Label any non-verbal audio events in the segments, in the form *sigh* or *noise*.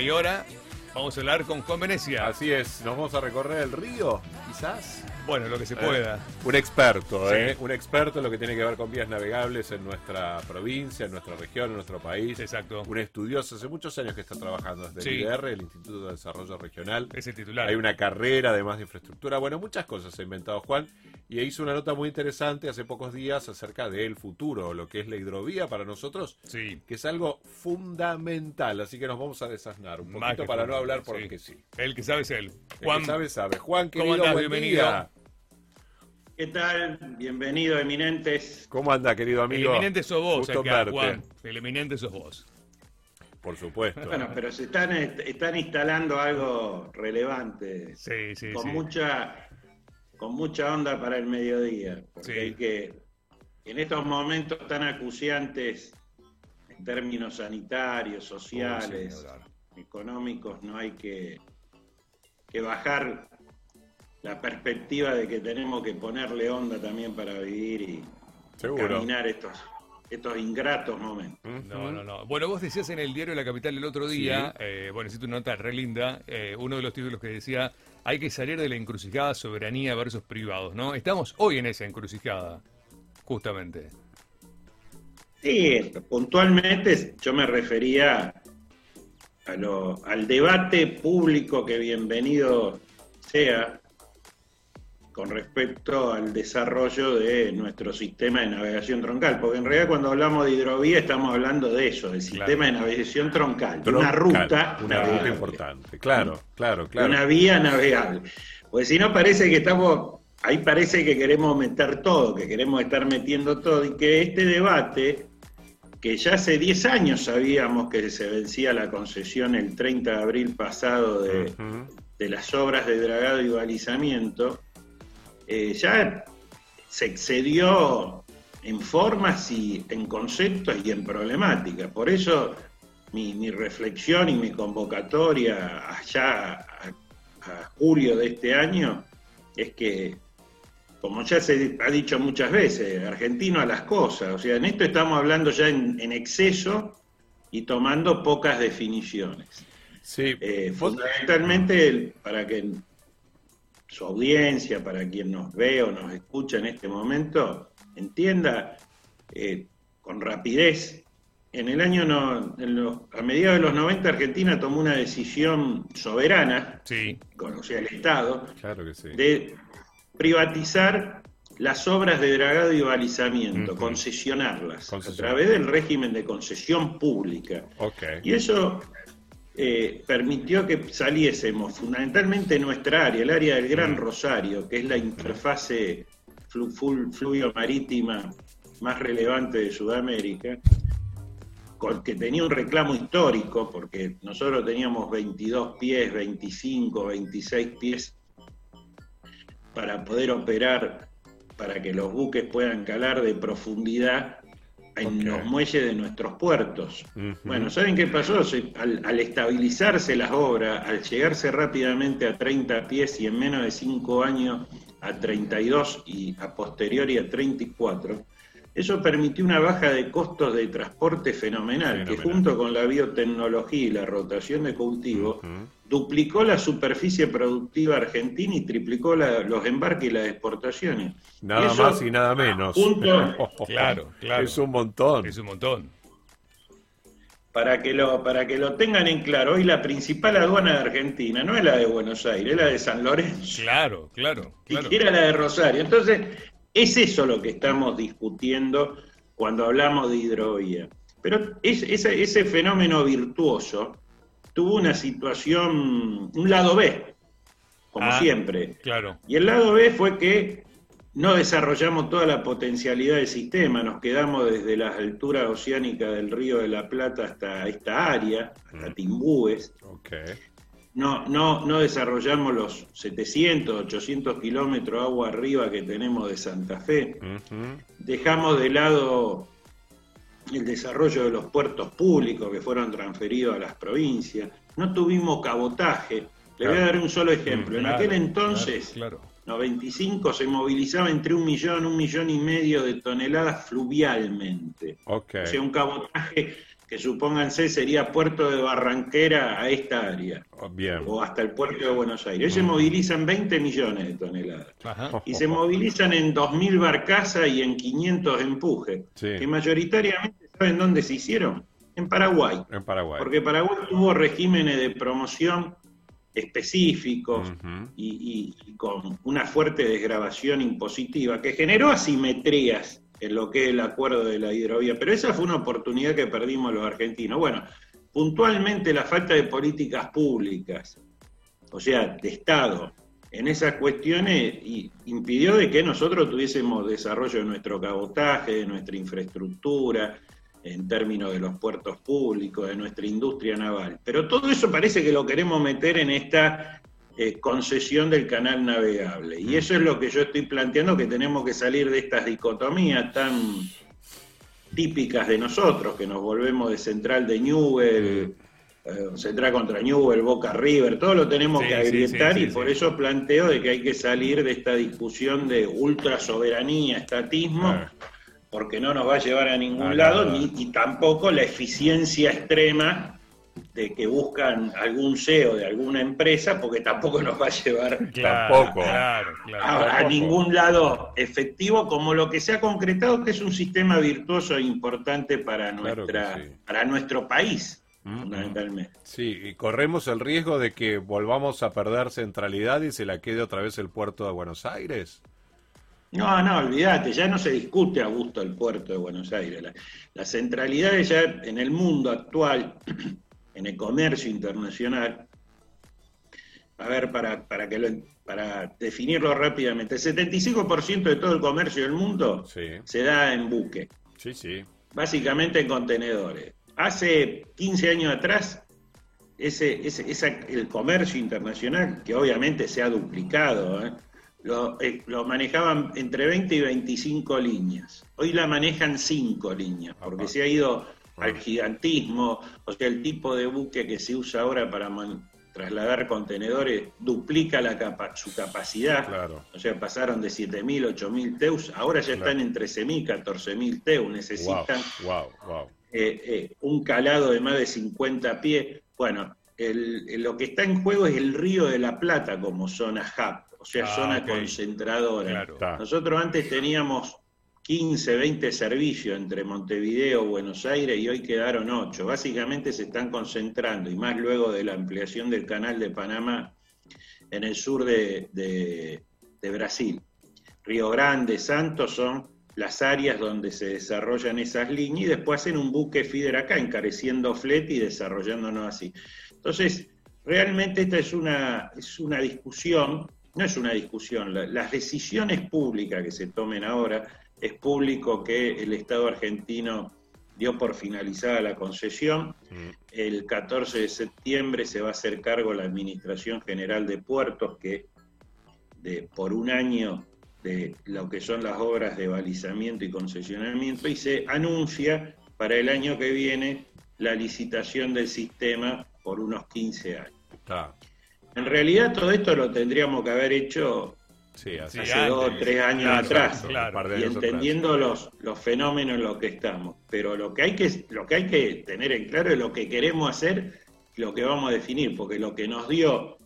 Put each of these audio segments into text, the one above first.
Y ahora vamos a hablar con Juan Venecia. Así es, nos vamos a recorrer el río, quizás. Bueno, lo que se Eh, pueda. un experto, Sí. ¿eh? Un experto en lo que tiene que ver con vías navegables en nuestra provincia, en nuestra región, en nuestro país. Exacto. Un estudioso, hace muchos años que está trabajando desde Sí. el IDR, el Instituto de Desarrollo Regional. Es el titular. Hay una carrera además de infraestructura. Bueno, muchas cosas ha inventado Juan y hizo una nota muy interesante hace pocos días acerca del futuro, lo que es la hidrovía para nosotros, Sí. que es algo fundamental. Así que nos vamos a desasnar un poquito para no hablar porque sí. sí. El que sabe es él. El Juan, que sabe, sabe. Juan, ¿cómo querido, andás? buen Bienvenido. día. ¿Qué tal? Bienvenido, eminentes. ¿Cómo anda, querido el amigo? eminente sos vos Gusto acá, verte. Juan. El eminente sos vos. Por supuesto. Bueno, pero se están, están instalando algo relevante, Sí, sí, con sí. mucha con mucha onda para el mediodía, porque Sí. hay que, en estos momentos tan acuciantes en términos sanitarios, Oh, sociales, sí, económicos, no hay que, que bajar la perspectiva de que tenemos que ponerle onda también para vivir y Seguro. caminar estos, estos ingratos momentos. No, no, no. Bueno, vos decías en el diario La Capital el otro día, Sí. eh, bueno, hiciste una nota re linda, eh, uno de los títulos que decía, hay que salir de la encrucijada soberanía versus privados, ¿no? Estamos hoy en esa encrucijada, justamente. Sí, puntualmente yo me refería a lo- al debate público que bienvenido sea con respecto al desarrollo de nuestro sistema de navegación troncal, porque en realidad cuando hablamos de hidrovía estamos hablando de eso, del sistema de navegación troncal, una ruta Una navegable, ruta importante. Claro, claro, claro. una vía navegable. Pues si no parece que estamos, ahí parece que queremos meter todo, que queremos estar metiendo todo y que este debate, que ya hace 10 años sabíamos que se vencía la concesión el 30 de abril pasado de, de las obras de dragado y balizamiento, eh, ya se excedió en formas y en conceptos y en problemáticas. Por eso mi, mi reflexión y mi convocatoria allá a, a julio de este año es que, como ya se ha dicho muchas veces, argentino a las cosas. O sea, en esto estamos hablando ya en, en exceso y tomando pocas definiciones. Sí. Eh, fundamentalmente, para que su audiencia, para quien nos ve o nos escucha en este momento, entienda eh, con rapidez. En el año, no- en los- a mediados de los 90, Argentina tomó una decisión soberana, Sí, con, o sea, el Estado, Claro que sí. de privatizar las obras de dragado y balizamiento, concesionarlas, Concesión. a través del régimen de concesión pública. Ok. Y eso eh, permitió que saliésemos fundamentalmente en nuestra área, el área del Gran Rosario, que es la interfase flu- flu- fluvio-marítima más relevante de Sudamérica, que tenía un reclamo histórico, porque nosotros teníamos 22 pies, 25, 26 pies para poder operar, para que los buques puedan calar de profundidad en los muelles de nuestros puertos. Bueno, ¿saben qué pasó? Al, al estabilizarse las obras, al llegarse rápidamente a 30 pies y en menos de 5 años a 32 y a posteriori a 34, eso permitió una baja de costos de transporte fenomenal, que junto con la biotecnología y la rotación de cultivo. Duplicó la superficie productiva argentina y triplicó la- los embarques y las exportaciones. Nada Y eso, más y nada menos. junto- *laughs* Claro, claro. Es un montón. es un montón. Para que, lo, para que lo tengan en claro, hoy la principal aduana de Argentina no es la de Buenos Aires, es la de San Lorenzo, Claro, claro, claro. siquiera la de Rosario. Entonces, es eso lo que estamos discutiendo cuando hablamos de hidrovía. Pero es- ese, ese fenómeno virtuoso tuvo una situación, un lado B, como Ah. siempre. Claro. Y el lado B fue que no desarrollamos toda la potencialidad del sistema, nos quedamos desde las alturas oceánicas del río de la Plata hasta esta área, hasta Mm. Timbúes. Ok. No, no, no desarrollamos los 700, 800 kilómetros agua arriba que tenemos de Santa Fe. Dejamos de lado el desarrollo de los puertos públicos que fueron transferidos a las provincias. No tuvimos cabotaje. Le voy a dar un solo ejemplo. en Claro, aquel entonces, Claro. 95 se movilizaba entre un millón, un millón y medio de toneladas fluvialmente. O sea, un cabotaje que supónganse sería Puerto de Barranquera a esta área, Oh, Bien. o hasta el Puerto de Buenos Aires. Hoy se movilizan 20 millones de toneladas. Ajá. Y se movilizan en 2.000 barcazas y en 500 empuje, Sí. que mayoritariamente, ¿saben dónde se hicieron? En Paraguay. En Paraguay. Porque Paraguay tuvo regímenes de promoción específicos y- y con una fuerte desgrabación impositiva que generó asimetrías en lo que es el acuerdo de la hidrovía. Pero esa fue una oportunidad que perdimos los argentinos. Bueno, puntualmente la falta de políticas públicas, o sea, de Estado, en esas cuestiones y impidió de que nosotros tuviésemos desarrollo de nuestro cabotaje, de nuestra infraestructura, en términos de los puertos públicos, de nuestra industria naval. Pero todo eso parece que lo queremos meter en esta eh, concesión del canal navegable. Y eso es lo que yo estoy planteando, que tenemos que salir de estas dicotomías tan típicas de nosotros, que nos volvemos de central de Newell, eh, central contra Newell, Boca River, todo lo tenemos Sí, que agrietar sí, sí, y por eso planteo de que hay que salir de esta discusión de ultra soberanía, estatismo, Ah. porque no nos va a llevar a ningún Ah, lado, ni, y tampoco la eficiencia extrema de que buscan algún CEO de alguna empresa, porque tampoco nos va a llevar Claro, Tampoco. Claro, claro. a, ningún lado efectivo, como lo que se ha concretado, que es un sistema virtuoso e importante para, Claro nuestra, sí. para nuestro país, Mm, fundamentalmente. Sí, y corremos el riesgo de que volvamos a perder centralidad y se la quede otra vez el puerto de Buenos Aires. No, no, olvídate, ya no se discute a gusto el puerto de Buenos Aires. La, la centralidad ya en el mundo actual, en el comercio internacional, a ver, para, para, que lo, para definirlo rápidamente, el 75% de todo el comercio del mundo Sí, se da en buque, sí, sí. básicamente en contenedores. Hace 15 años atrás, ese, ese, esa- el comercio internacional, que obviamente se ha duplicado, ¿eh? lo, eh, lo manejaban entre 20 y 25 líneas. Hoy la manejan 5 líneas, porque Ajá. se ha ido al gigantismo, o sea, el tipo de buque que se usa ahora para man- trasladar contenedores duplica la capa- su capacidad. Claro. O sea, pasaron de 7.000, 8.000 teus, ahora ya Claro. están en 13.000, 14.000 teus, necesitan Wow, wow, wow. eh, eh, un calado de más de 50 pies. Bueno, el- el- lo que está en juego es el río de la Plata como zona hub, o sea, Ah, zona concentradora. Claro. Nosotros antes teníamos 15, 20 servicios entre Montevideo, Buenos Aires y hoy quedaron 8. Básicamente se están concentrando, y más luego de la ampliación del canal de Panamá en el sur de, Brasil. Río Grande, Santos son las áreas donde se desarrollan esas líneas y después hacen un buque feeder acá, encareciendo flete y desarrollándonos así. Entonces, realmente esta es una, es una discusión, no es una discusión, la- las decisiones públicas que se tomen ahora, es público que el Estado argentino dio por finalizada la concesión, Mm, el 14 de septiembre se va a hacer cargo la Administración General de Puertos, que de, por un año de lo que son las obras de balizamiento y concesionamiento, y se anuncia para el año que viene la licitación del sistema por unos 15 años. En realidad todo esto lo tendríamos que haber hecho Sí, hace antes. dos o tres años Claro, atrás claro. Y entendiendo los, los fenómenos en los que estamos. Pero lo que, hay que, lo que hay que tener en claro es lo que queremos hacer lo que vamos a definir, porque lo que nos dio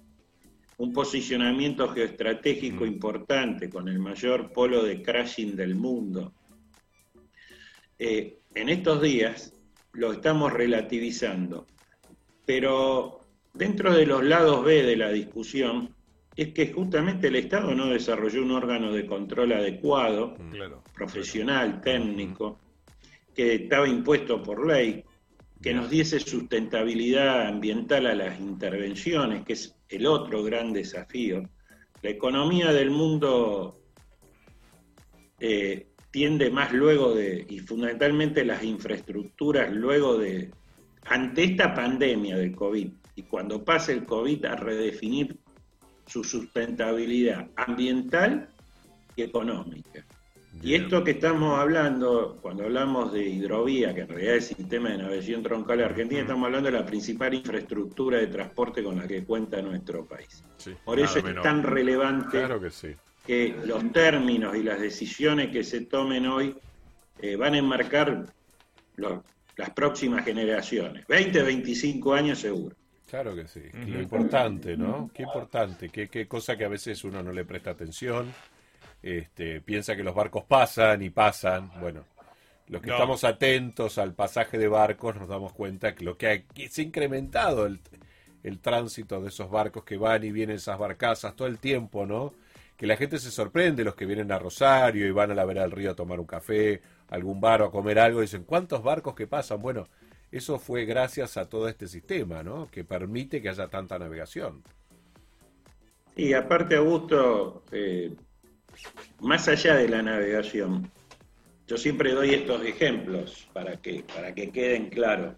un posicionamiento geoestratégico Mm. importante con el mayor polo de crashing del mundo, eh, en estos días lo estamos relativizando. Pero dentro de los lados B de la discusión, es que justamente el Estado no desarrolló un órgano de control adecuado, Mm. Claro. profesional, técnico, que estaba impuesto por ley, que nos diese sustentabilidad ambiental a las intervenciones, que es el otro gran desafío. La economía del mundo eh, tiende más luego de, y fundamentalmente las infraestructuras luego de, ante esta pandemia del COVID, y cuando pase el COVID, a redefinir su sustentabilidad ambiental y económica. Y esto que estamos hablando, cuando hablamos de hidrovía, que en realidad es el sistema de navegación troncal de Argentina, estamos hablando de la principal infraestructura de transporte con la que cuenta nuestro país. Sí, Por eso es tan relevante Claro que sí. que los términos y las decisiones que se tomen hoy eh, van a enmarcar los, las próximas generaciones. 20, 25 años seguro. Claro que sí. Lo importante, ¿no? Qué importante, qué, qué cosa que a veces uno no le presta atención. Este, piensa que los barcos pasan y pasan. Bueno, los que estamos atentos al pasaje de barcos nos damos cuenta que lo que, ha, se ha incrementado el, el tránsito de esos barcos que van y vienen esas barcazas todo el tiempo, ¿no? Que la gente se sorprende, los que vienen a Rosario y van a la vera del río a tomar un café, algún bar o a comer algo, dicen, ¿cuántos barcos que pasan? Bueno, eso fue gracias a todo este sistema, ¿no? Que permite que haya tanta navegación. Y aparte, Augusto, eh, más allá de la navegación, yo siempre doy estos ejemplos para que, para que queden claros.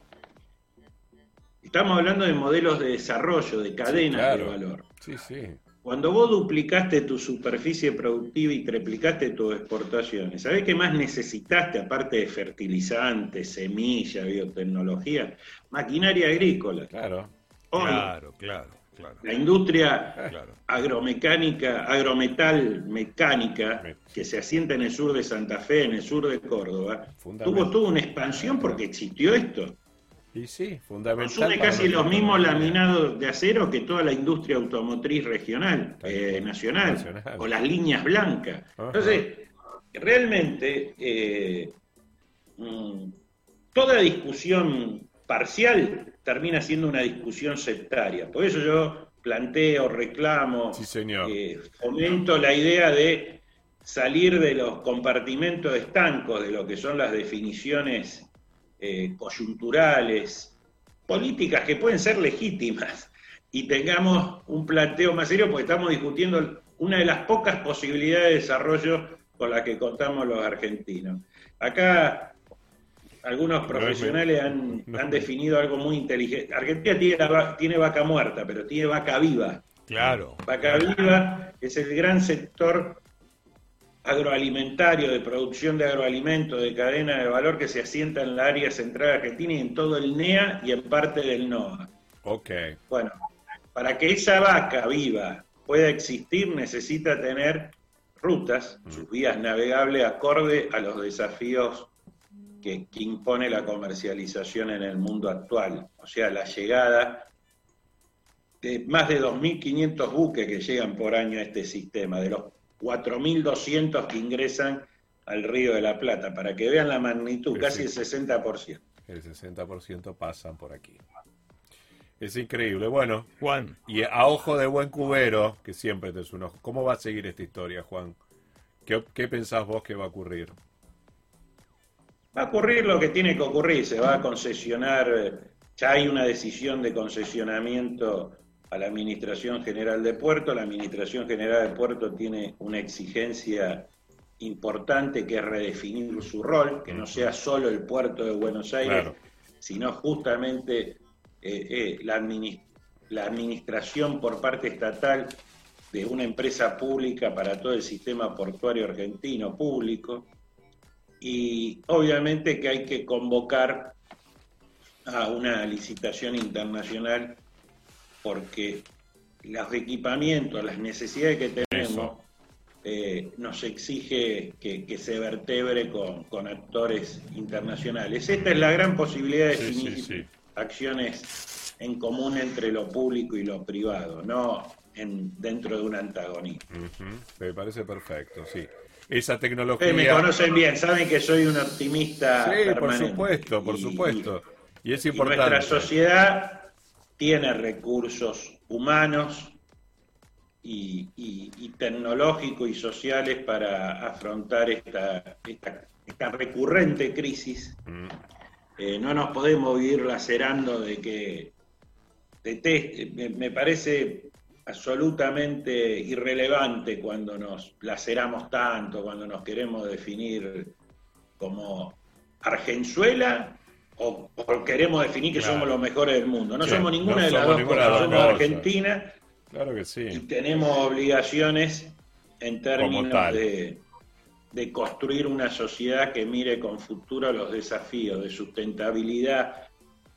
Estamos hablando de modelos de desarrollo, de cadenas de valor. Sí, sí. Cuando vos duplicaste tu superficie productiva y triplicaste tus exportaciones, ¿sabés qué más necesitaste aparte de fertilizantes, semillas, biotecnología? Maquinaria agrícola. Claro. claro, claro, claro. La industria agromecánica, agrometal mecánica, que se asienta en el sur de Santa Fe, en el sur de Córdoba, tuvo toda una expansión porque existió esto. Y sí, fundamental. Consume casi los mismos laminados de acero que toda la industria automotriz regional, eh, nacional, o las líneas blancas. Entonces, realmente, eh, mm, toda discusión parcial termina siendo una discusión sectaria. Por eso yo planteo, reclamo, eh, fomento la idea de salir de los compartimentos estancos de lo que son las definiciones eh, coyunturales, políticas que pueden ser legítimas, y tengamos un planteo más serio, porque estamos discutiendo una de las pocas posibilidades de desarrollo con las que contamos los argentinos. Acá algunos profesionales han, definido algo muy inteligente. Argentina tiene, tiene vaca muerta, pero tiene vaca viva. Claro. Vaca viva es el gran sector agroalimentario, de producción de agroalimentos, de cadena de valor que se asienta en la área central argentina y en todo el NEA y en parte del NOA. Ok. Bueno, para que esa vaca viva pueda existir necesita tener rutas, mm. sus vías navegables acorde a los desafíos que, que, impone la comercialización en el mundo actual. O sea, la llegada de más de 2.500 buques que llegan por año a este sistema, de los 4.200 que ingresan al Río de la Plata, para que vean la magnitud, casi el 60%. El 60% pasan por aquí. Es increíble. Bueno, Juan. Y a ojo de buen cubero, que siempre te es un ojo. ¿Cómo va a seguir esta historia, Juan? ¿Qué, ¿Qué pensás vos que va a ocurrir? Va a ocurrir lo que tiene que ocurrir. Se va a concesionar, ya hay una decisión de concesionamiento a la Administración General de Puerto. La Administración General de Puerto tiene una exigencia importante que es redefinir su rol, que no sea solo el puerto de Buenos Aires, sino justamente eh, eh, la, la administración por parte estatal de una empresa pública para todo el sistema portuario argentino público. Y obviamente que hay que convocar a una licitación internacional porque los equipamientos, las necesidades que tenemos, eh, nos exige que, se vertebre con, actores internacionales. Esta es la gran posibilidad de definir acciones en común entre lo público y lo privado, no en, dentro de un antagonismo. Me parece perfecto, sí. Esa tecnología. me conocen bien, saben que soy un optimista. Sí, por supuesto, por supuesto. Y, es importante. nuestra sociedad tiene recursos humanos y, tecnológicos y sociales para afrontar esta, esta, recurrente crisis. Mm. Eh, no nos podemos vivir lacerando de que me, me parece absolutamente irrelevante cuando nos laceramos tanto, cuando nos queremos definir como Argenzuela o, queremos definir que somos los mejores del mundo. No somos ninguna de las dos cosas, somos Argentina claro que sí. y tenemos obligaciones en términos de, de construir una sociedad que mire con futuro los desafíos de sustentabilidad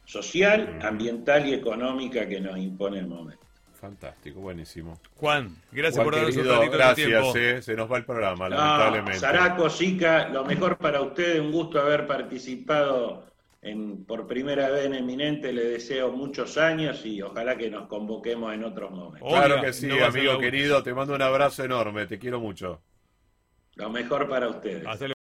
social, ambiental y económica que nos impone el momento. Fantástico, buenísimo. Juan, gracias por darnos un ratito gracias, de tiempo. Eh, se nos va el programa, lamentablemente. Saraco, Sica, lo mejor para ustedes, un gusto haber participado en, por primera vez en Eminente le deseo muchos años y ojalá que nos convoquemos en otros momentos. Claro que sí, amigo querido, te mando un abrazo enorme, te quiero mucho. Lo mejor para ustedes.